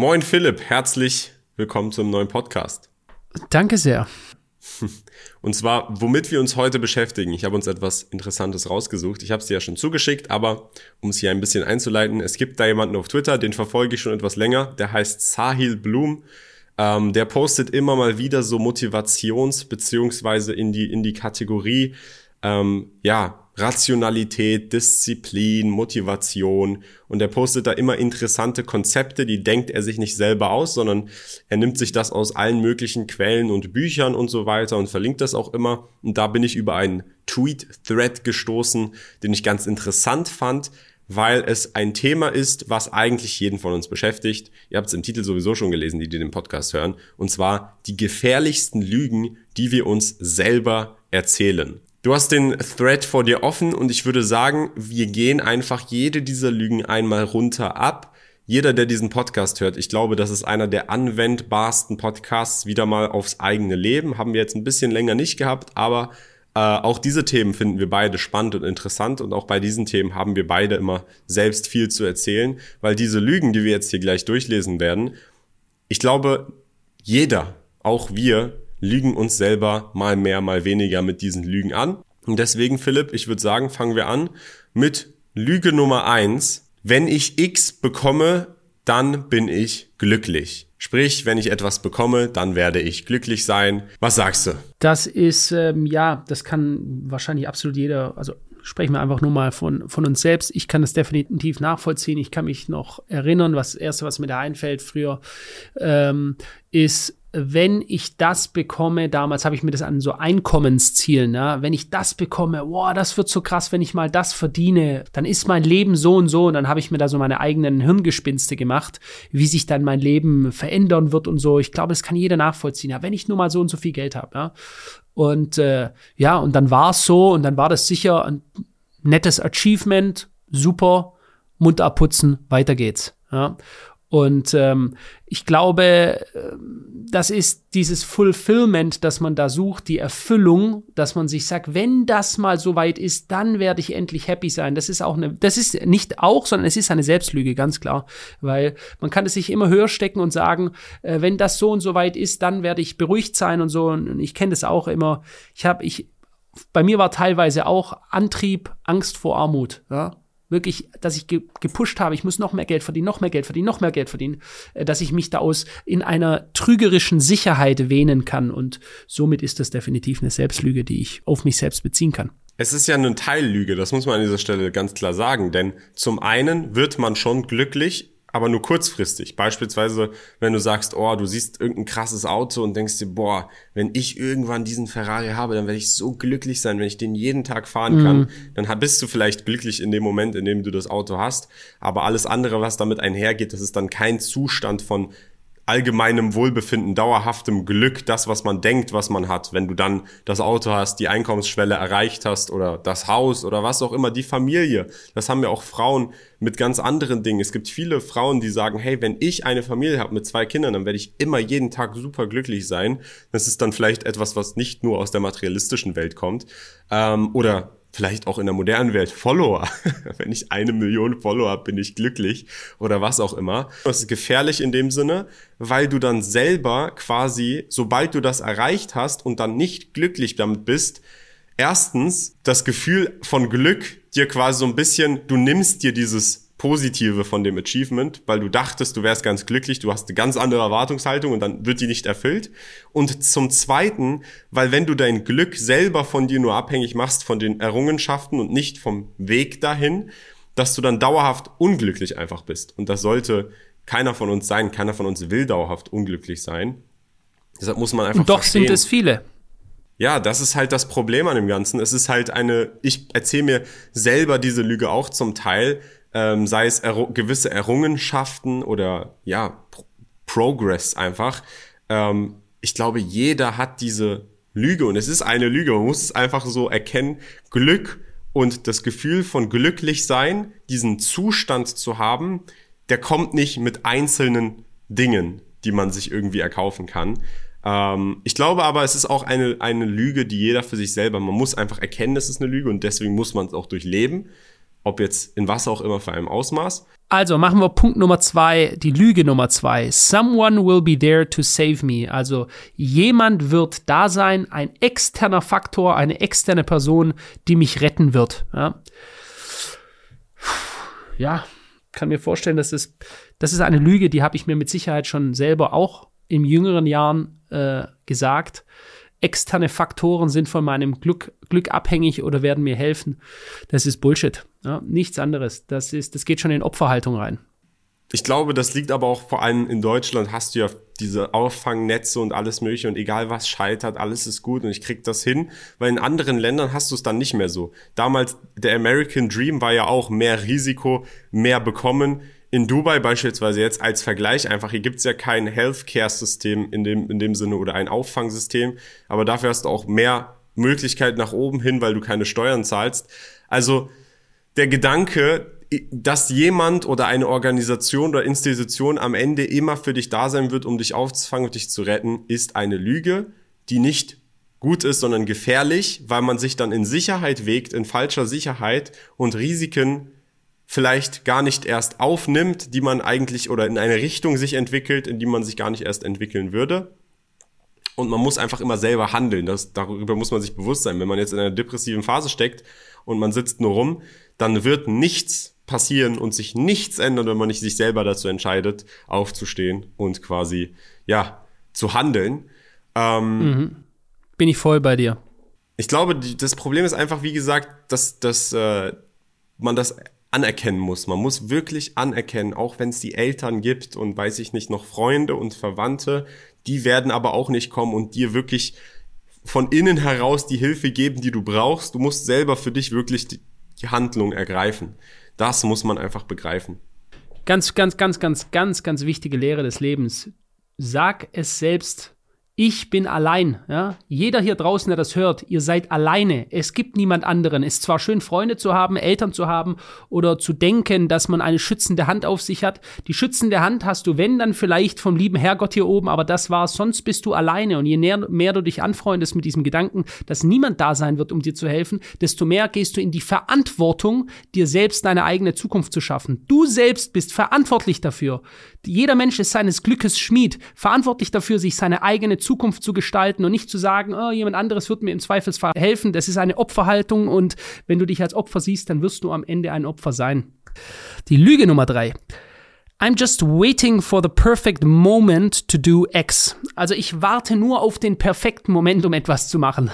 Moin Philipp, herzlich willkommen zum neuen Podcast. Danke sehr. Und zwar, womit wir uns heute beschäftigen. Ich habe uns etwas Interessantes rausgesucht. Ich habe es dir ja schon zugeschickt, aber um es hier ein bisschen einzuleiten, es gibt da jemanden auf Twitter, den verfolge ich schon etwas länger. Der heißt Sahil Bloom. Ähm, der postet immer mal wieder so Motivations- beziehungsweise in die, in die Kategorie, ähm, ja, Rationalität, Disziplin, Motivation und er postet da immer interessante Konzepte, die denkt er sich nicht selber aus, sondern er nimmt sich das aus allen möglichen Quellen und Büchern und so weiter und verlinkt das auch immer und da bin ich über einen Tweet-Thread gestoßen, den ich ganz interessant fand, weil es ein Thema ist, was eigentlich jeden von uns beschäftigt. Ihr habt es im Titel sowieso schon gelesen, die, die den Podcast hören. Und zwar die gefährlichsten Lügen, die wir uns selber erzählen. Du hast den Thread vor dir offen und ich würde sagen, wir gehen einfach jede dieser Lügen einmal runter ab. Jeder, der diesen Podcast hört, ich glaube, das ist einer der anwendbarsten Podcasts wieder mal aufs eigene Leben. Haben wir jetzt ein bisschen länger nicht gehabt, aber äh, auch diese Themen finden wir beide spannend und interessant und auch bei diesen Themen haben wir beide immer selbst viel zu erzählen, weil diese Lügen, die wir jetzt hier gleich durchlesen werden, ich glaube, jeder, auch wir, lügen uns selber mal mehr, mal weniger mit diesen Lügen an. Und deswegen, Philipp, ich würde sagen, fangen wir an mit Lüge Nummer eins. Wenn ich X bekomme, dann bin ich glücklich. Sprich, wenn ich etwas bekomme, dann werde ich glücklich sein. Was sagst du? Das ist, ähm, ja, das kann wahrscheinlich absolut jeder, also sprechen wir einfach nur mal von, von uns selbst. Ich kann das definitiv nachvollziehen. Ich kann mich noch erinnern, was das Erste, was mir da einfällt früher, ähm, ist, wenn ich das bekomme, damals habe ich mir das an so Einkommenszielen, ne? wenn ich das bekomme, boah, das wird so krass, wenn ich mal das verdiene, dann ist mein Leben so und so und dann habe ich mir da so meine eigenen Hirngespinste gemacht, wie sich dann mein Leben verändern wird und so. Ich glaube, das kann jeder nachvollziehen, ja, wenn ich nur mal so und so viel Geld habe. Ja? Und äh, ja, und dann war es so und dann war das sicher ein nettes Achievement, super, Mund abputzen, weiter geht's. Ja? Und ähm, ich glaube, das ist dieses Fulfillment, das man da sucht, die Erfüllung, dass man sich sagt, wenn das mal so weit ist, dann werde ich endlich happy sein. Das ist auch eine, das ist nicht auch, sondern es ist eine Selbstlüge, ganz klar. Weil man kann es sich immer höher stecken und sagen, äh, wenn das so und so weit ist, dann werde ich beruhigt sein und so. Und ich kenne das auch immer. Ich habe, ich, bei mir war teilweise auch Antrieb, Angst vor Armut. Ja? Wirklich, dass ich ge gepusht habe, ich muss noch mehr Geld verdienen, noch mehr Geld verdienen, noch mehr Geld verdienen, äh, dass ich mich da aus in einer trügerischen Sicherheit wähnen kann. Und somit ist das definitiv eine Selbstlüge, die ich auf mich selbst beziehen kann. Es ist ja eine Teillüge, das muss man an dieser Stelle ganz klar sagen, denn zum einen wird man schon glücklich, aber nur kurzfristig. Beispielsweise, wenn du sagst, oh, du siehst irgendein krasses Auto und denkst dir, boah, wenn ich irgendwann diesen Ferrari habe, dann werde ich so glücklich sein, wenn ich den jeden Tag fahren kann. Mhm. Dann bist du vielleicht glücklich in dem Moment, in dem du das Auto hast. Aber alles andere, was damit einhergeht, das ist dann kein Zustand von allgemeinem Wohlbefinden, dauerhaftem Glück, das, was man denkt, was man hat, wenn du dann das Auto hast, die Einkommensschwelle erreicht hast oder das Haus oder was auch immer, die Familie. Das haben ja auch Frauen mit ganz anderen Dingen. Es gibt viele Frauen, die sagen, hey, wenn ich eine Familie habe mit zwei Kindern, dann werde ich immer jeden Tag super glücklich sein. Das ist dann vielleicht etwas, was nicht nur aus der materialistischen Welt kommt. Ähm, oder vielleicht auch in der modernen Welt Follower. Wenn ich eine Million Follower habe, bin ich glücklich oder was auch immer. Das ist gefährlich in dem Sinne, weil du dann selber quasi, sobald du das erreicht hast und dann nicht glücklich damit bist, erstens das Gefühl von Glück dir quasi so ein bisschen, du nimmst dir dieses Positive von dem Achievement, weil du dachtest, du wärst ganz glücklich, du hast eine ganz andere Erwartungshaltung und dann wird die nicht erfüllt. Und zum Zweiten, weil wenn du dein Glück selber von dir nur abhängig machst, von den Errungenschaften und nicht vom Weg dahin, dass du dann dauerhaft unglücklich einfach bist. Und das sollte keiner von uns sein, keiner von uns will dauerhaft unglücklich sein. Deshalb muss man einfach. Und doch verstehen. sind es viele. Ja, das ist halt das Problem an dem Ganzen. Es ist halt eine, ich erzähle mir selber diese Lüge auch zum Teil, ähm, sei es er gewisse Errungenschaften oder ja, Pro Progress einfach. Ähm, ich glaube, jeder hat diese Lüge und es ist eine Lüge. Man muss es einfach so erkennen. Glück und das Gefühl von glücklich sein, diesen Zustand zu haben, der kommt nicht mit einzelnen Dingen, die man sich irgendwie erkaufen kann. Ähm, ich glaube aber, es ist auch eine, eine Lüge, die jeder für sich selber, man muss einfach erkennen, es ist eine Lüge und deswegen muss man es auch durchleben ob jetzt in was auch immer für einem Ausmaß. Also machen wir Punkt Nummer zwei, die Lüge Nummer zwei. Someone will be there to save me. Also jemand wird da sein, ein externer Faktor, eine externe Person, die mich retten wird. Ja, ja kann mir vorstellen, dass es, das ist eine Lüge, die habe ich mir mit Sicherheit schon selber auch in jüngeren Jahren äh, gesagt externe Faktoren sind von meinem Glück, Glück abhängig oder werden mir helfen. Das ist Bullshit. Ja, nichts anderes. Das, ist, das geht schon in Opferhaltung rein. Ich glaube, das liegt aber auch vor allem in Deutschland hast du ja diese Auffangnetze und alles mögliche und egal was scheitert, alles ist gut und ich krieg das hin, weil in anderen Ländern hast du es dann nicht mehr so. Damals der American Dream war ja auch mehr Risiko, mehr bekommen in Dubai beispielsweise jetzt als Vergleich einfach, hier gibt's ja kein Healthcare-System in dem, in dem Sinne oder ein Auffangsystem, aber dafür hast du auch mehr Möglichkeit nach oben hin, weil du keine Steuern zahlst. Also der Gedanke, dass jemand oder eine Organisation oder Institution am Ende immer für dich da sein wird, um dich aufzufangen und dich zu retten, ist eine Lüge, die nicht gut ist, sondern gefährlich, weil man sich dann in Sicherheit wägt, in falscher Sicherheit und Risiken vielleicht gar nicht erst aufnimmt, die man eigentlich oder in eine Richtung sich entwickelt, in die man sich gar nicht erst entwickeln würde. Und man muss einfach immer selber handeln. Das, darüber muss man sich bewusst sein. Wenn man jetzt in einer depressiven Phase steckt und man sitzt nur rum, dann wird nichts passieren und sich nichts ändern, wenn man nicht sich selber dazu entscheidet, aufzustehen und quasi, ja, zu handeln. Ähm, mhm. Bin ich voll bei dir. Ich glaube, die, das Problem ist einfach, wie gesagt, dass, dass äh, man das anerkennen muss. Man muss wirklich anerkennen, auch wenn es die Eltern gibt und weiß ich nicht, noch Freunde und Verwandte, die werden aber auch nicht kommen und dir wirklich von innen heraus die Hilfe geben, die du brauchst. Du musst selber für dich wirklich die, Handlung ergreifen. Das muss man einfach begreifen. Ganz, ganz, ganz, ganz, ganz, ganz wichtige Lehre des Lebens. Sag es selbst ich bin allein. Ja? Jeder hier draußen, der das hört, ihr seid alleine. Es gibt niemand anderen. Es ist zwar schön, Freunde zu haben, Eltern zu haben oder zu denken, dass man eine schützende Hand auf sich hat. Die schützende Hand hast du, wenn, dann vielleicht vom lieben Herrgott hier oben, aber das war's. Sonst bist du alleine. Und je näher, mehr du dich anfreundest mit diesem Gedanken, dass niemand da sein wird, um dir zu helfen, desto mehr gehst du in die Verantwortung, dir selbst deine eigene Zukunft zu schaffen. Du selbst bist verantwortlich dafür. Jeder Mensch ist seines Glückes Schmied, verantwortlich dafür, sich seine eigene Zukunft zu gestalten und nicht zu sagen, oh, jemand anderes wird mir im Zweifelsfall helfen. Das ist eine Opferhaltung und wenn du dich als Opfer siehst, dann wirst du am Ende ein Opfer sein. Die Lüge Nummer drei. I'm just waiting for the perfect moment to do X. Also ich warte nur auf den perfekten Moment, um etwas zu machen.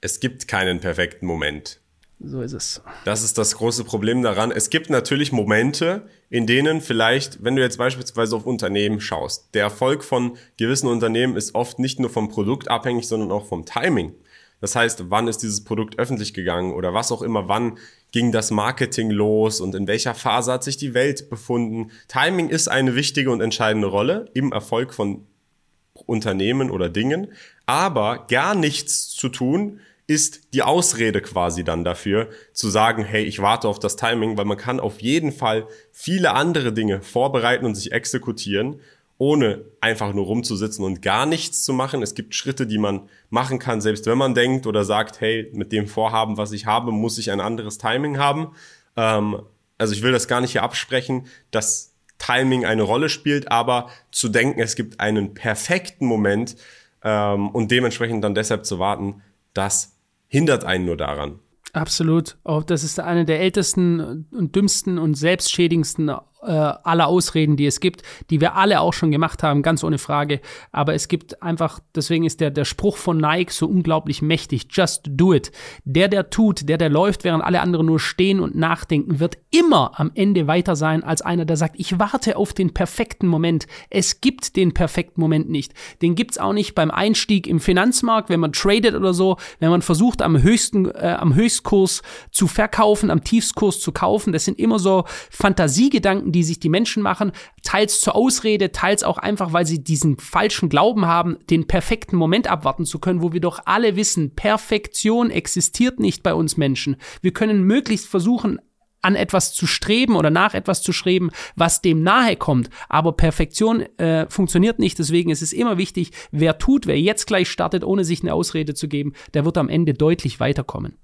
Es gibt keinen perfekten Moment. So ist es. Das ist das große Problem daran. Es gibt natürlich Momente, in denen vielleicht, wenn du jetzt beispielsweise auf Unternehmen schaust, der Erfolg von gewissen Unternehmen ist oft nicht nur vom Produkt abhängig, sondern auch vom Timing. Das heißt, wann ist dieses Produkt öffentlich gegangen oder was auch immer, wann ging das Marketing los und in welcher Phase hat sich die Welt befunden. Timing ist eine wichtige und entscheidende Rolle im Erfolg von Unternehmen oder Dingen, aber gar nichts zu tun ist die Ausrede quasi dann dafür, zu sagen, hey, ich warte auf das Timing, weil man kann auf jeden Fall viele andere Dinge vorbereiten und sich exekutieren, ohne einfach nur rumzusitzen und gar nichts zu machen. Es gibt Schritte, die man machen kann, selbst wenn man denkt oder sagt, hey, mit dem Vorhaben, was ich habe, muss ich ein anderes Timing haben. Ähm, also ich will das gar nicht hier absprechen, dass Timing eine Rolle spielt, aber zu denken, es gibt einen perfekten Moment ähm, und dementsprechend dann deshalb zu warten, das hindert einen nur daran. Absolut. Auch das ist eine der ältesten und dümmsten und selbstschädigendsten äh, aller Ausreden, die es gibt, die wir alle auch schon gemacht haben, ganz ohne Frage. Aber es gibt einfach, deswegen ist der, der Spruch von Nike so unglaublich mächtig. Just do it. Der, der tut, der, der läuft, während alle anderen nur stehen und nachdenken, wird immer am Ende weiter sein als einer, der sagt, ich warte auf den perfekten Moment. Es gibt den perfekten Moment nicht. Den gibt's auch nicht beim Einstieg im Finanzmarkt, wenn man tradet oder so, wenn man versucht, am höchsten, äh, am Höchstkurs zu verkaufen, am Tiefskurs zu kaufen. Das sind immer so Fantasiegedanken, Gedanken, die sich die Menschen machen, teils zur Ausrede, teils auch einfach, weil sie diesen falschen Glauben haben, den perfekten Moment abwarten zu können, wo wir doch alle wissen, Perfektion existiert nicht bei uns Menschen. Wir können möglichst versuchen, an etwas zu streben oder nach etwas zu streben, was dem nahe kommt. Aber Perfektion äh, funktioniert nicht. Deswegen ist es immer wichtig, wer tut, wer jetzt gleich startet, ohne sich eine Ausrede zu geben, der wird am Ende deutlich weiterkommen.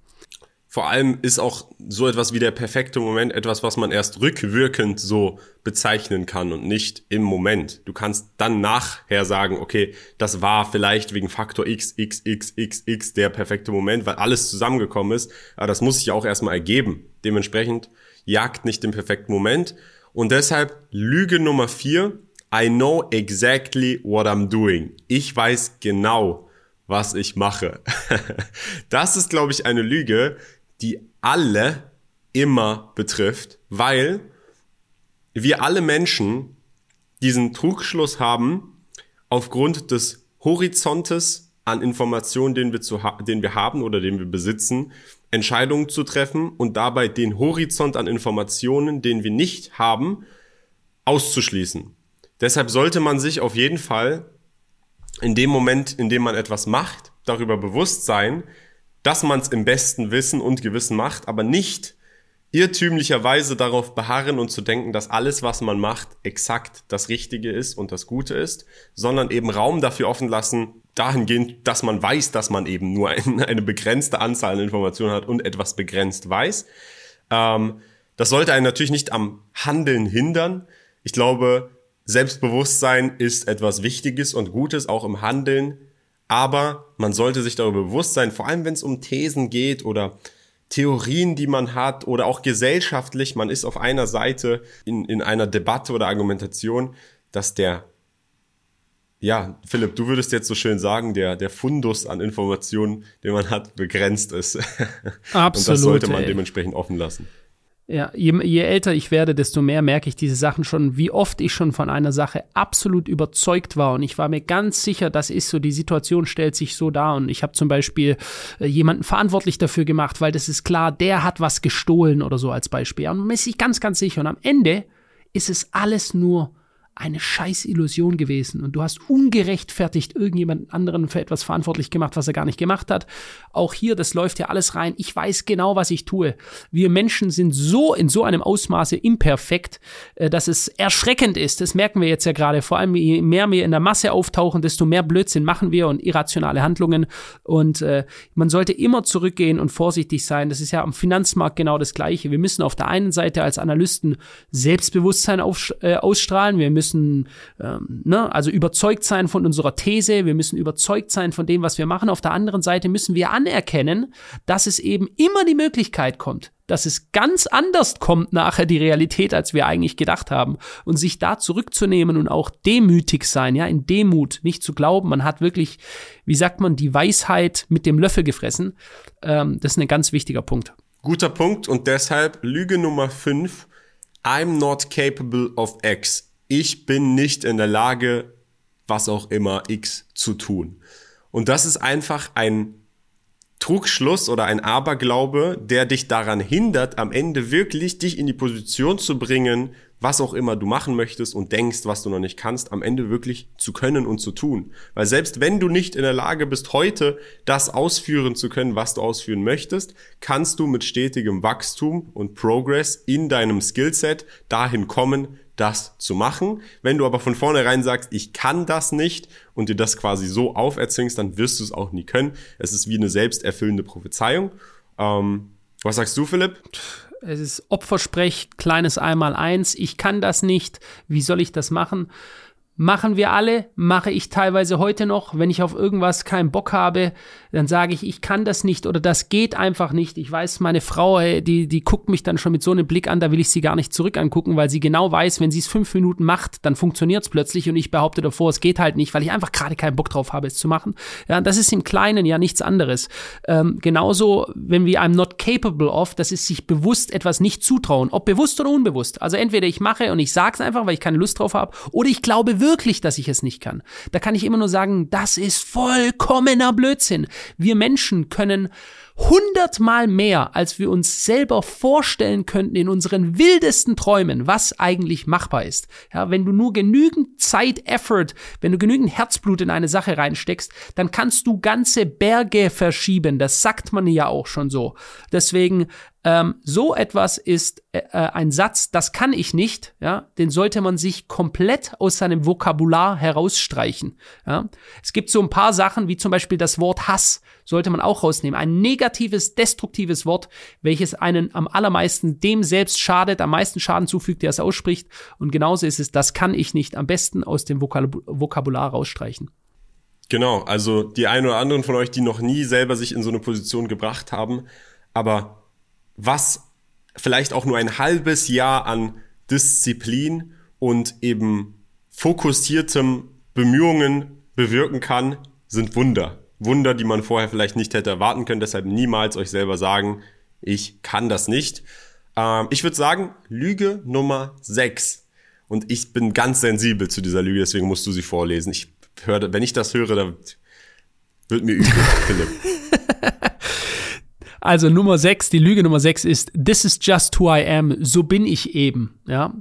Vor allem ist auch so etwas wie der perfekte Moment etwas, was man erst rückwirkend so bezeichnen kann und nicht im Moment. Du kannst dann nachher sagen, okay, das war vielleicht wegen Faktor X, X, X, X, X der perfekte Moment, weil alles zusammengekommen ist. Aber das muss sich auch erstmal ergeben. Dementsprechend jagt nicht den perfekten Moment. Und deshalb Lüge Nummer vier. I know exactly what I'm doing. Ich weiß genau, was ich mache. das ist, glaube ich, eine Lüge, die alle immer betrifft, weil wir alle Menschen diesen Trugschluss haben, aufgrund des Horizontes an Informationen, den wir, zu den wir haben oder den wir besitzen, Entscheidungen zu treffen und dabei den Horizont an Informationen, den wir nicht haben, auszuschließen. Deshalb sollte man sich auf jeden Fall in dem Moment, in dem man etwas macht, darüber bewusst sein, dass man es im besten Wissen und Gewissen macht, aber nicht irrtümlicherweise darauf beharren und zu denken, dass alles, was man macht, exakt das Richtige ist und das Gute ist, sondern eben Raum dafür offen lassen, dahingehend, dass man weiß, dass man eben nur ein, eine begrenzte Anzahl an Informationen hat und etwas begrenzt weiß. Ähm, das sollte einen natürlich nicht am Handeln hindern. Ich glaube, Selbstbewusstsein ist etwas Wichtiges und Gutes, auch im Handeln. Aber man sollte sich darüber bewusst sein, vor allem wenn es um Thesen geht oder Theorien, die man hat oder auch gesellschaftlich, man ist auf einer Seite in, in einer Debatte oder Argumentation, dass der, ja, Philipp, du würdest jetzt so schön sagen, der, der Fundus an Informationen, den man hat, begrenzt ist. Absolut. Und das sollte man ey. dementsprechend offen lassen. Ja, je, je, älter ich werde, desto mehr merke ich diese Sachen schon, wie oft ich schon von einer Sache absolut überzeugt war. Und ich war mir ganz sicher, das ist so, die Situation stellt sich so dar. Und ich habe zum Beispiel äh, jemanden verantwortlich dafür gemacht, weil das ist klar, der hat was gestohlen oder so als Beispiel. Und man ist sich ganz, ganz sicher. Und am Ende ist es alles nur eine scheiß Illusion gewesen und du hast ungerechtfertigt irgendjemand anderen für etwas verantwortlich gemacht, was er gar nicht gemacht hat. Auch hier, das läuft ja alles rein. Ich weiß genau, was ich tue. Wir Menschen sind so in so einem Ausmaße imperfekt, äh, dass es erschreckend ist. Das merken wir jetzt ja gerade. Vor allem, je mehr wir in der Masse auftauchen, desto mehr Blödsinn machen wir und irrationale Handlungen. Und äh, man sollte immer zurückgehen und vorsichtig sein. Das ist ja am Finanzmarkt genau das Gleiche. Wir müssen auf der einen Seite als Analysten Selbstbewusstsein auf, äh, ausstrahlen. Wir müssen müssen ähm, ne, also überzeugt sein von unserer These, wir müssen überzeugt sein von dem, was wir machen. Auf der anderen Seite müssen wir anerkennen, dass es eben immer die Möglichkeit kommt, dass es ganz anders kommt nachher die Realität, als wir eigentlich gedacht haben. Und sich da zurückzunehmen und auch demütig sein, ja, in Demut, nicht zu glauben, man hat wirklich, wie sagt man, die Weisheit mit dem Löffel gefressen. Ähm, das ist ein ganz wichtiger Punkt. Guter Punkt und deshalb Lüge Nummer 5. I'm not capable of X ich bin nicht in der Lage, was auch immer X zu tun. Und das ist einfach ein Trugschluss oder ein Aberglaube, der dich daran hindert, am Ende wirklich dich in die Position zu bringen, was auch immer du machen möchtest und denkst, was du noch nicht kannst, am Ende wirklich zu können und zu tun. Weil selbst wenn du nicht in der Lage bist, heute das ausführen zu können, was du ausführen möchtest, kannst du mit stetigem Wachstum und Progress in deinem Skillset dahin kommen, das zu machen. Wenn du aber von vornherein sagst, ich kann das nicht und dir das quasi so auferzwingst, dann wirst du es auch nie können. Es ist wie eine selbsterfüllende Prophezeiung. Ähm, was sagst du, Philipp? Es ist Opfersprech, kleines Einmal-Eins. Ich kann das nicht. Wie soll ich das machen? Machen wir alle, mache ich teilweise heute noch, wenn ich auf irgendwas keinen Bock habe, dann sage ich, ich kann das nicht oder das geht einfach nicht. Ich weiß, meine Frau, die, die guckt mich dann schon mit so einem Blick an, da will ich sie gar nicht zurück angucken, weil sie genau weiß, wenn sie es fünf Minuten macht, dann funktioniert es plötzlich und ich behaupte davor, es geht halt nicht, weil ich einfach gerade keinen Bock drauf habe, es zu machen. Ja, das ist im Kleinen ja nichts anderes. Ähm, genauso, wenn wir I'm not capable of, das ist sich bewusst etwas nicht zutrauen, ob bewusst oder unbewusst. Also entweder ich mache und ich sage es einfach, weil ich keine Lust drauf habe, oder ich glaube wirklich, dass ich es nicht kann. Da kann ich immer nur sagen, das ist vollkommener Blödsinn. Wir Menschen können hundertmal mehr, als wir uns selber vorstellen könnten in unseren wildesten Träumen, was eigentlich machbar ist. Ja, wenn du nur genügend Zeit, Effort, wenn du genügend Herzblut in eine Sache reinsteckst, dann kannst du ganze Berge verschieben. Das sagt man ja auch schon so. Deswegen ähm, so etwas ist äh, äh, ein Satz, das kann ich nicht, ja, den sollte man sich komplett aus seinem Vokabular herausstreichen. Ja. Es gibt so ein paar Sachen, wie zum Beispiel das Wort Hass. Sollte man auch rausnehmen. Ein negatives, destruktives Wort, welches einen am allermeisten dem selbst schadet, am meisten Schaden zufügt, der es ausspricht. Und genauso ist es, das kann ich nicht am besten aus dem Vokabular rausstreichen. Genau, also die einen oder anderen von euch, die noch nie selber sich in so eine Position gebracht haben, aber was vielleicht auch nur ein halbes Jahr an Disziplin und eben fokussiertem Bemühungen bewirken kann, sind Wunder. Wunder, die man vorher vielleicht nicht hätte erwarten können. Deshalb niemals euch selber sagen, ich kann das nicht. Ähm, ich würde sagen, Lüge Nummer 6. Und ich bin ganz sensibel zu dieser Lüge, deswegen musst du sie vorlesen. Ich höre, wenn ich das höre, dann wird mir übel, Philipp. Also Nummer 6, die Lüge Nummer 6 ist, this is just who I am, so bin ich eben, ja.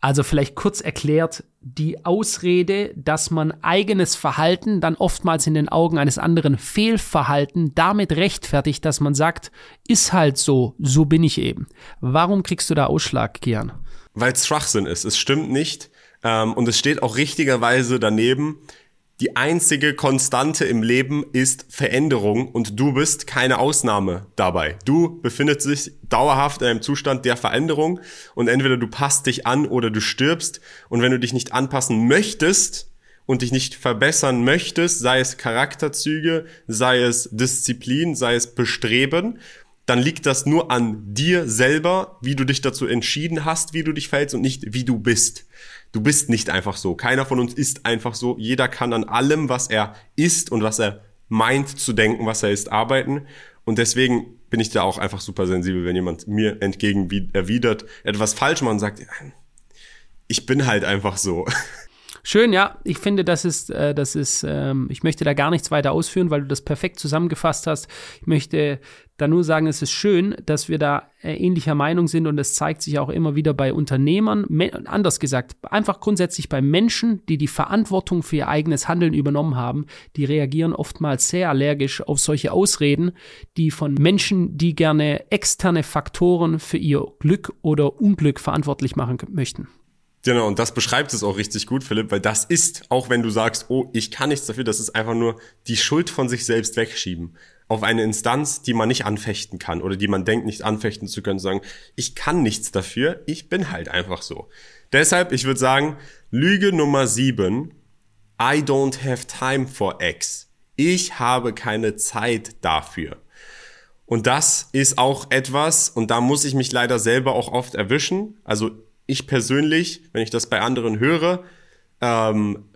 Also vielleicht kurz erklärt, die Ausrede, dass man eigenes Verhalten dann oftmals in den Augen eines anderen Fehlverhalten damit rechtfertigt, dass man sagt, ist halt so, so bin ich eben. Warum kriegst du da Ausschlag, Kian? Weil es Schwachsinn ist. Es stimmt nicht. Ähm, und es steht auch richtigerweise daneben, die einzige Konstante im Leben ist Veränderung und du bist keine Ausnahme dabei. Du befindest dich dauerhaft in einem Zustand der Veränderung und entweder du passt dich an oder du stirbst und wenn du dich nicht anpassen möchtest und dich nicht verbessern möchtest, sei es Charakterzüge, sei es Disziplin, sei es Bestreben, dann liegt das nur an dir selber, wie du dich dazu entschieden hast, wie du dich verhältst und nicht wie du bist. Du bist nicht einfach so. Keiner von uns ist einfach so. Jeder kann an allem, was er ist und was er meint zu denken, was er ist, arbeiten. Und deswegen bin ich da auch einfach super sensibel, wenn jemand mir entgegen erwidert, etwas falsch macht und sagt, ich bin halt einfach so. Schön, ja. Ich finde, das ist, äh, das ist, ähm, ich möchte da gar nichts weiter ausführen, weil du das perfekt zusammengefasst hast. Ich möchte da nur sagen, es ist schön, dass wir da äh, ähnlicher Meinung sind und es zeigt sich auch immer wieder bei Unternehmern, anders gesagt, einfach grundsätzlich bei Menschen, die die Verantwortung für ihr eigenes Handeln übernommen haben, die reagieren oftmals sehr allergisch auf solche Ausreden, die von Menschen, die gerne externe Faktoren für ihr Glück oder Unglück verantwortlich machen möchten. Genau, und das beschreibt es auch richtig gut, Philipp, weil das ist, auch wenn du sagst, oh, ich kann nichts dafür, das ist einfach nur die Schuld von sich selbst wegschieben auf eine Instanz, die man nicht anfechten kann oder die man denkt, nicht anfechten zu können, sagen, ich kann nichts dafür, ich bin halt einfach so. Deshalb, ich würde sagen, Lüge Nummer sieben, I don't have time for X. Ich habe keine Zeit dafür. Und das ist auch etwas, und da muss ich mich leider selber auch oft erwischen. Also ich persönlich, wenn ich das bei anderen höre, ähm,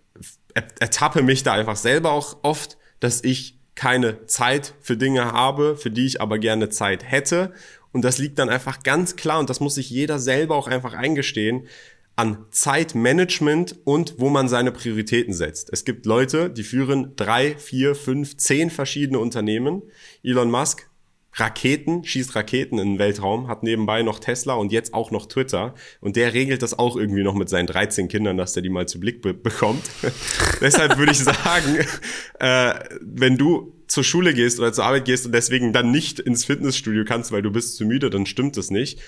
ertappe mich da einfach selber auch oft, dass ich keine Zeit für Dinge habe, für die ich aber gerne Zeit hätte. Und das liegt dann einfach ganz klar, und das muss sich jeder selber auch einfach eingestehen, an Zeitmanagement und wo man seine Prioritäten setzt. Es gibt Leute, die führen drei, vier, fünf, zehn verschiedene Unternehmen. Elon Musk Raketen, schießt Raketen in den Weltraum, hat nebenbei noch Tesla und jetzt auch noch Twitter. Und der regelt das auch irgendwie noch mit seinen 13 Kindern, dass der die mal zu Blick be bekommt. Deshalb würde ich sagen, äh, wenn du zur Schule gehst oder zur Arbeit gehst und deswegen dann nicht ins Fitnessstudio kannst, weil du bist zu müde, dann stimmt das nicht.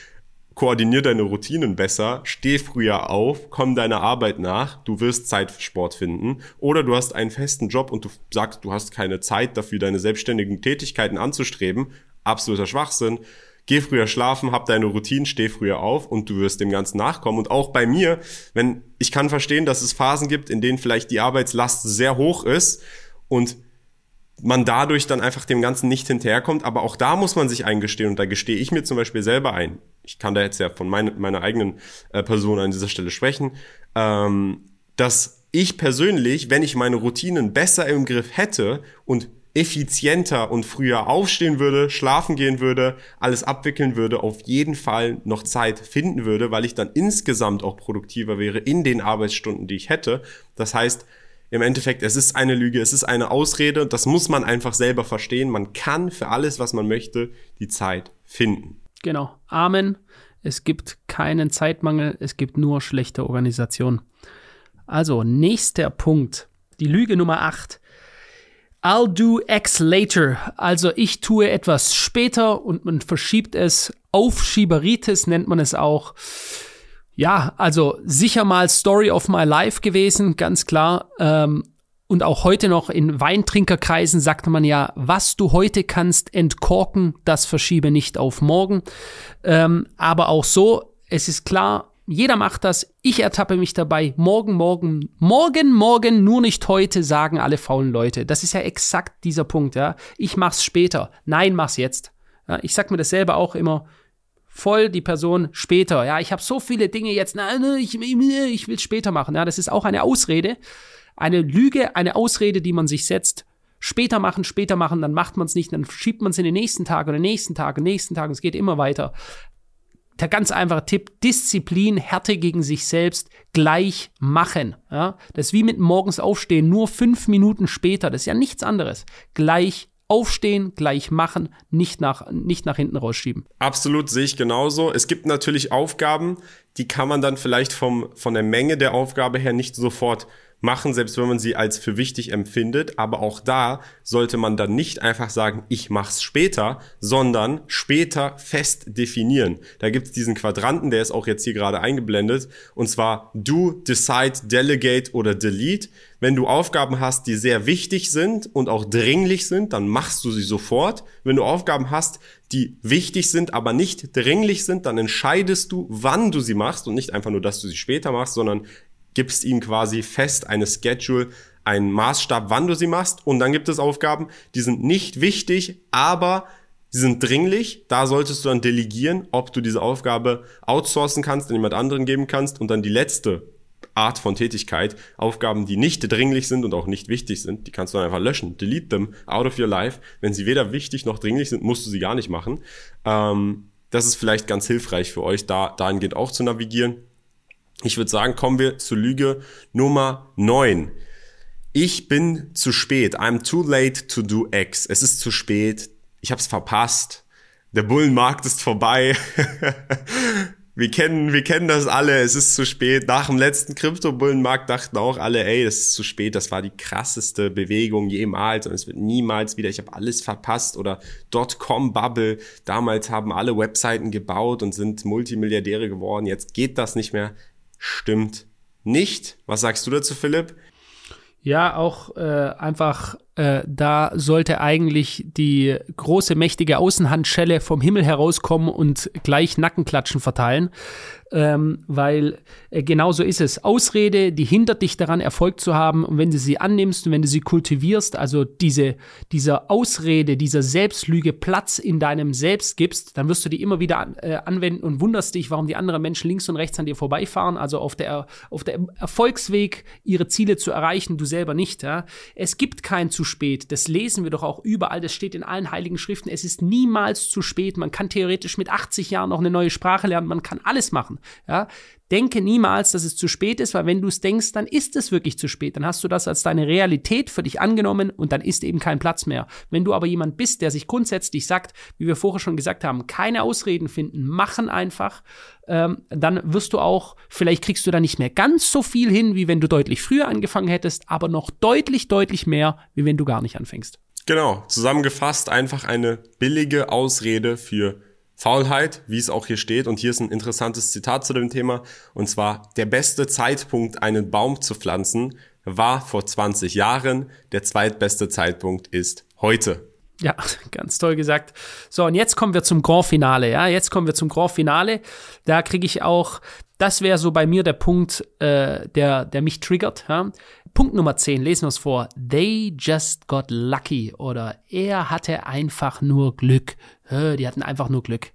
Koordinier deine Routinen besser, steh früher auf, komm deiner Arbeit nach, du wirst Zeit für Sport finden. Oder du hast einen festen Job und du sagst, du hast keine Zeit dafür, deine selbstständigen Tätigkeiten anzustreben, absoluter Schwachsinn. Geh früher schlafen, hab deine Routine, steh früher auf und du wirst dem Ganzen nachkommen. Und auch bei mir, wenn ich kann verstehen, dass es Phasen gibt, in denen vielleicht die Arbeitslast sehr hoch ist und man dadurch dann einfach dem Ganzen nicht hinterherkommt. Aber auch da muss man sich eingestehen und da gestehe ich mir zum Beispiel selber ein. Ich kann da jetzt ja von mein, meiner eigenen äh, Person an dieser Stelle sprechen, ähm, dass ich persönlich, wenn ich meine Routinen besser im Griff hätte und effizienter und früher aufstehen würde, schlafen gehen würde, alles abwickeln würde, auf jeden Fall noch Zeit finden würde, weil ich dann insgesamt auch produktiver wäre in den Arbeitsstunden, die ich hätte. Das heißt, im Endeffekt, es ist eine Lüge, es ist eine Ausrede, das muss man einfach selber verstehen. Man kann für alles, was man möchte, die Zeit finden. Genau. Amen. Es gibt keinen Zeitmangel, es gibt nur schlechte Organisation. Also, nächster Punkt. Die Lüge Nummer 8. I'll do X later. Also ich tue etwas später und man verschiebt es. Aufschieberitis nennt man es auch. Ja, also sicher mal Story of my life gewesen, ganz klar. Ähm, und auch heute noch in Weintrinkerkreisen sagt man ja, was du heute kannst entkorken, das verschiebe nicht auf morgen. Ähm, aber auch so, es ist klar, jeder macht das. Ich ertappe mich dabei. Morgen, morgen, morgen, morgen, nur nicht heute, sagen alle faulen Leute. Das ist ja exakt dieser Punkt, ja. Ich mach's später. Nein, mach's jetzt. Ja, ich sag mir das selber auch immer. Voll die Person später. Ja, ich habe so viele Dinge jetzt. Nein, ich, ich will später machen. Ja, das ist auch eine Ausrede. Eine Lüge, eine Ausrede, die man sich setzt. Später machen, später machen, dann macht man es nicht, dann schiebt man es in den nächsten Tag oder nächsten Tag und nächsten Tag. Und es geht immer weiter der ganz einfache Tipp, Disziplin, Härte gegen sich selbst gleich machen. Ja? Das ist wie mit morgens aufstehen, nur fünf Minuten später. Das ist ja nichts anderes. Gleich aufstehen, gleich machen, nicht nach, nicht nach hinten rausschieben. Absolut, sehe ich genauso. Es gibt natürlich Aufgaben, die kann man dann vielleicht vom, von der Menge der Aufgabe her nicht sofort machen, selbst wenn man sie als für wichtig empfindet. Aber auch da sollte man dann nicht einfach sagen, ich mach's später, sondern später fest definieren. Da gibt's diesen Quadranten, der ist auch jetzt hier gerade eingeblendet, und zwar do, decide, delegate oder delete. Wenn du Aufgaben hast, die sehr wichtig sind und auch dringlich sind, dann machst du sie sofort. Wenn du Aufgaben hast, die wichtig sind, aber nicht dringlich sind, dann entscheidest du, wann du sie machst und nicht einfach nur, dass du sie später machst, sondern gibst ihnen quasi fest eine Schedule, einen Maßstab, wann du sie machst. Und dann gibt es Aufgaben, die sind nicht wichtig, aber sie sind dringlich. Da solltest du dann delegieren, ob du diese Aufgabe outsourcen kannst, an jemand anderen geben kannst. Und dann die letzte Art von Tätigkeit, Aufgaben, die nicht dringlich sind und auch nicht wichtig sind, die kannst du dann einfach löschen. Delete them out of your life. Wenn sie weder wichtig noch dringlich sind, musst du sie gar nicht machen. Ähm, das ist vielleicht ganz hilfreich für euch, da dahingehend auch zu navigieren. Ich würde sagen, kommen wir zur Lüge Nummer 9. Ich bin zu spät. I'm too late to do X. Es ist zu spät. Ich habe es verpasst. Der Bullenmarkt ist vorbei. wir kennen, wir kennen das alle. Es ist zu spät. Nach dem letzten Krypto-Bullenmarkt dachten auch alle, ey, das ist zu spät. Das war die krasseste Bewegung jemals und es wird niemals wieder. Ich habe alles verpasst oder Dotcom-Bubble. Damals haben alle Webseiten gebaut und sind Multimilliardäre geworden. Jetzt geht das nicht mehr stimmt nicht. Was sagst du dazu, Philipp? Ja, auch äh, einfach äh, da sollte eigentlich die große, mächtige Außenhandschelle vom Himmel herauskommen und gleich Nackenklatschen verteilen. Ähm, weil äh, genau so ist es. Ausrede, die hindert dich daran, Erfolg zu haben. Und wenn du sie annimmst und wenn du sie kultivierst, also diese, dieser Ausrede, dieser Selbstlüge Platz in deinem Selbst gibst, dann wirst du die immer wieder an, äh, anwenden und wunderst dich, warum die anderen Menschen links und rechts an dir vorbeifahren, also auf der, auf der Erfolgsweg, ihre Ziele zu erreichen, du selber nicht. Ja? Es gibt kein zu spät. Das lesen wir doch auch überall. Das steht in allen heiligen Schriften. Es ist niemals zu spät. Man kann theoretisch mit 80 Jahren noch eine neue Sprache lernen. Man kann alles machen. Ja? Denke niemals, dass es zu spät ist, weil wenn du es denkst, dann ist es wirklich zu spät. Dann hast du das als deine Realität für dich angenommen und dann ist eben kein Platz mehr. Wenn du aber jemand bist, der sich grundsätzlich sagt, wie wir vorher schon gesagt haben, keine Ausreden finden, machen einfach, ähm, dann wirst du auch, vielleicht kriegst du da nicht mehr ganz so viel hin, wie wenn du deutlich früher angefangen hättest, aber noch deutlich, deutlich mehr, wie wenn du gar nicht anfängst. Genau, zusammengefasst einfach eine billige Ausrede für Faulheit, wie es auch hier steht. Und hier ist ein interessantes Zitat zu dem Thema. Und zwar, der beste Zeitpunkt, einen Baum zu pflanzen, war vor 20 Jahren. Der zweitbeste Zeitpunkt ist heute. Ja, ganz toll gesagt. So, und jetzt kommen wir zum Grand Finale. Ja, jetzt kommen wir zum Grand Finale. Da kriege ich auch, das wäre so bei mir der Punkt, äh, der, der mich triggert. Ja? Punkt Nummer 10, lesen wir es vor. They just got lucky oder er hatte einfach nur Glück. Die hatten einfach nur Glück.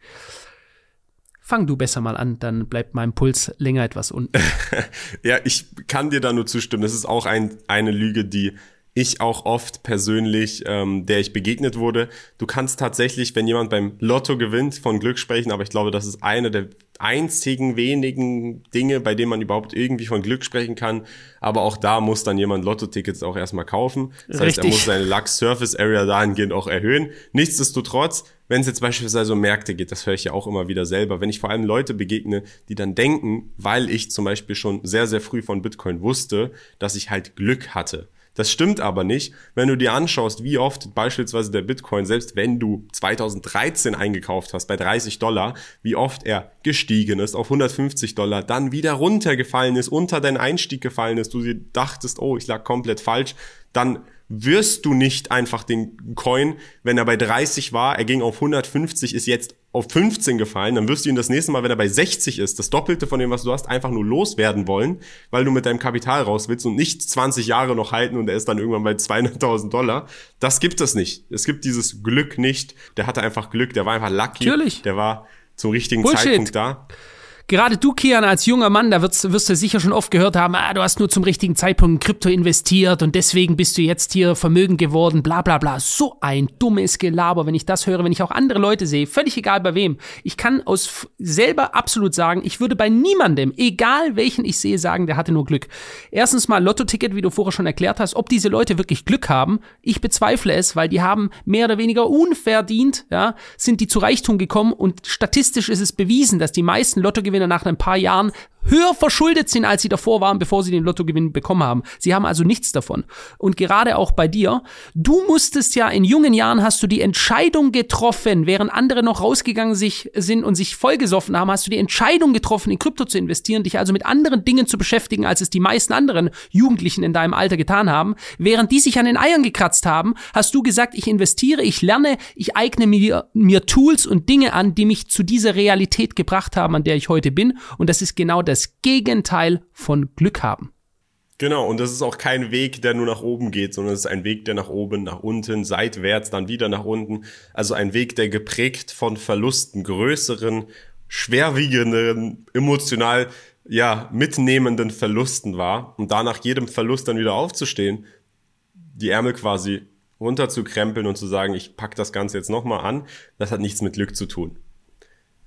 Fang du besser mal an, dann bleibt mein Puls länger etwas unten. ja, ich kann dir da nur zustimmen. Das ist auch ein, eine Lüge, die ich auch oft persönlich, ähm, der ich begegnet wurde. Du kannst tatsächlich, wenn jemand beim Lotto gewinnt, von Glück sprechen, aber ich glaube, das ist eine der einzigen wenigen Dinge, bei denen man überhaupt irgendwie von Glück sprechen kann. Aber auch da muss dann jemand Lotto-Tickets auch erstmal kaufen. Das Richtig. heißt, er muss seine Lux Surface Area dahingehend auch erhöhen. Nichtsdestotrotz, wenn es jetzt beispielsweise um Märkte geht, das höre ich ja auch immer wieder selber, wenn ich vor allem Leute begegne, die dann denken, weil ich zum Beispiel schon sehr, sehr früh von Bitcoin wusste, dass ich halt Glück hatte Das stimmt aber nicht, wenn du dir anschaust, wie oft beispielsweise der Bitcoin, selbst wenn du 2013 eingekauft hast bei 30 Dollar, wie oft er gestiegen ist auf 150 Dollar, dann wieder runtergefallen ist, unter deinen Einstieg gefallen ist, du dir dachtest, oh, ich lag komplett falsch, dann wirst du nicht einfach den Coin, wenn er bei 30 war, er ging auf 150, ist jetzt auf 15 gefallen, dann wirst du ihn das nächste Mal, wenn er bei 60 ist, das Doppelte von dem, was du hast, einfach nur loswerden wollen, weil du mit deinem Kapital raus willst und nicht 20 Jahre noch halten und er ist dann irgendwann bei 200.000 Dollar. Das gibt es nicht. Es gibt dieses Glück nicht. Der hatte einfach Glück, der war einfach lucky. Natürlich. Der war zum richtigen Bullshit. Zeitpunkt da. Gerade du, Kian, als junger Mann, da wirst, wirst du sicher schon oft gehört haben, ah, du hast nur zum richtigen Zeitpunkt in Krypto investiert und deswegen bist du jetzt hier vermögend geworden, bla bla bla. So ein dummes Gelaber, wenn ich das höre, wenn ich auch andere Leute sehe, völlig egal bei wem. Ich kann aus selber absolut sagen, ich würde bei niemandem, egal welchen ich sehe, sagen, der hatte nur Glück. Erstens mal Lotto-Ticket, wie du vorher schon erklärt hast, ob diese Leute wirklich Glück haben. Ich bezweifle es, weil die haben mehr oder weniger unverdient, ja, sind die zu Reichtum gekommen und statistisch ist es bewiesen, dass die meisten Lottogewinner nach ein paar Jahren höher verschuldet sind, als sie davor waren, bevor sie den Lottogewinn bekommen haben. Sie haben also nichts davon. Und gerade auch bei dir, du musstest ja in jungen Jahren hast du die Entscheidung getroffen, während andere noch rausgegangen sich, sind und sich vollgesoffen haben, hast du die Entscheidung getroffen, in Krypto zu investieren, dich also mit anderen Dingen zu beschäftigen, als es die meisten anderen Jugendlichen in deinem Alter getan haben. Während die sich an den Eiern gekratzt haben, hast du gesagt, ich investiere, ich lerne, ich eigne mir, mir Tools und Dinge an, die mich zu dieser Realität gebracht haben, an der ich heute bin. Und das ist genau das Gegenteil von Glück haben. Genau, und das ist auch kein Weg, der nur nach oben geht, sondern es ist ein Weg, der nach oben, nach unten, seitwärts, dann wieder nach unten. Also ein Weg, der geprägt von Verlusten, größeren, schwerwiegenden, emotional, ja, mitnehmenden Verlusten war. Und da nach jedem Verlust dann wieder aufzustehen, die Ärmel quasi runterzukrempeln und zu sagen, ich pack das Ganze jetzt nochmal an, das hat nichts mit Glück zu tun.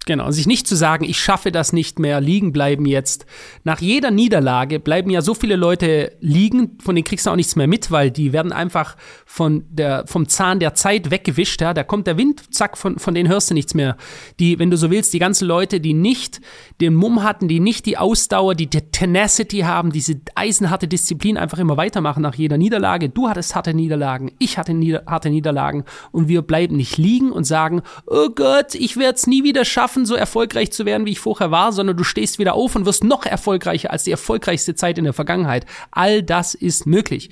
Genau, sich nicht zu sagen, ich schaffe das nicht mehr, liegen bleiben jetzt. Nach jeder Niederlage bleiben ja so viele Leute liegen, von denen kriegst du auch nichts mehr mit, weil die werden einfach von der, vom Zahn der Zeit weggewischt, ja. Da kommt der Wind, zack, von, von denen hörst du nichts mehr. Die, wenn du so willst, die ganzen Leute, die nicht den Mumm hatten, die nicht die Ausdauer, die Tenacity haben, diese eisenharte Disziplin einfach immer weitermachen nach jeder Niederlage. Du hattest harte Niederlagen, ich hatte nieder harte Niederlagen und wir bleiben nicht liegen und sagen, oh Gott, ich werde es nie wieder schaffen schaffen, so erfolgreich zu werden, wie ich vorher war, sondern du stehst wieder auf und wirst noch erfolgreicher als die erfolgreichste Zeit in der Vergangenheit. All das ist möglich.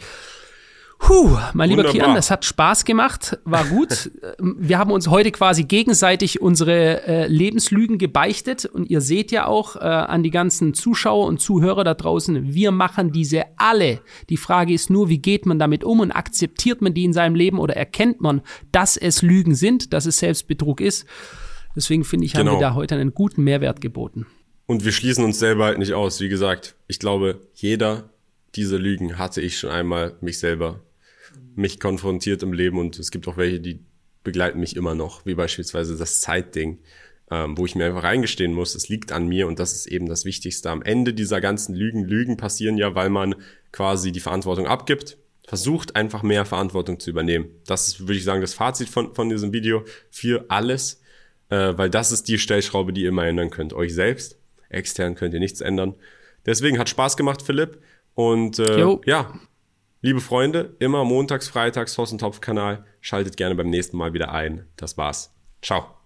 Puh, mein lieber Wunderbar. Kian, das hat Spaß gemacht, war gut. Wir haben uns heute quasi gegenseitig unsere äh, Lebenslügen gebeichtet und ihr seht ja auch äh, an die ganzen Zuschauer und Zuhörer da draußen, wir machen diese alle. Die Frage ist nur, wie geht man damit um und akzeptiert man die in seinem Leben oder erkennt man, dass es Lügen sind, dass es Selbstbetrug ist? Deswegen finde ich, genau. haben wir genau. da heute einen guten Mehrwert geboten. Und wir schließen uns selber halt nicht aus. Wie gesagt, ich glaube, jeder dieser Lügen hatte ich schon einmal mich selber, mich konfrontiert im Leben und es gibt auch welche, die begleiten mich immer noch, wie beispielsweise das Zeitding, ähm, wo ich mir einfach reingestehen muss, es liegt an mir und das ist eben das Wichtigste. Am Ende dieser ganzen Lügen, Lügen passieren ja, weil man quasi die Verantwortung abgibt, versucht einfach mehr Verantwortung zu übernehmen. Das ist, würde ich sagen, das Fazit von, von diesem Video für alles äh, weil das ist die Stellschraube, die ihr immer ändern könnt. Euch selbst. Extern könnt ihr nichts ändern. Deswegen hat Spaß gemacht, Philipp. Und äh, ja, liebe Freunde, immer montags, freitags, Hossentopf-Kanal. Schaltet gerne beim nächsten Mal wieder ein. Das war's. Ciao.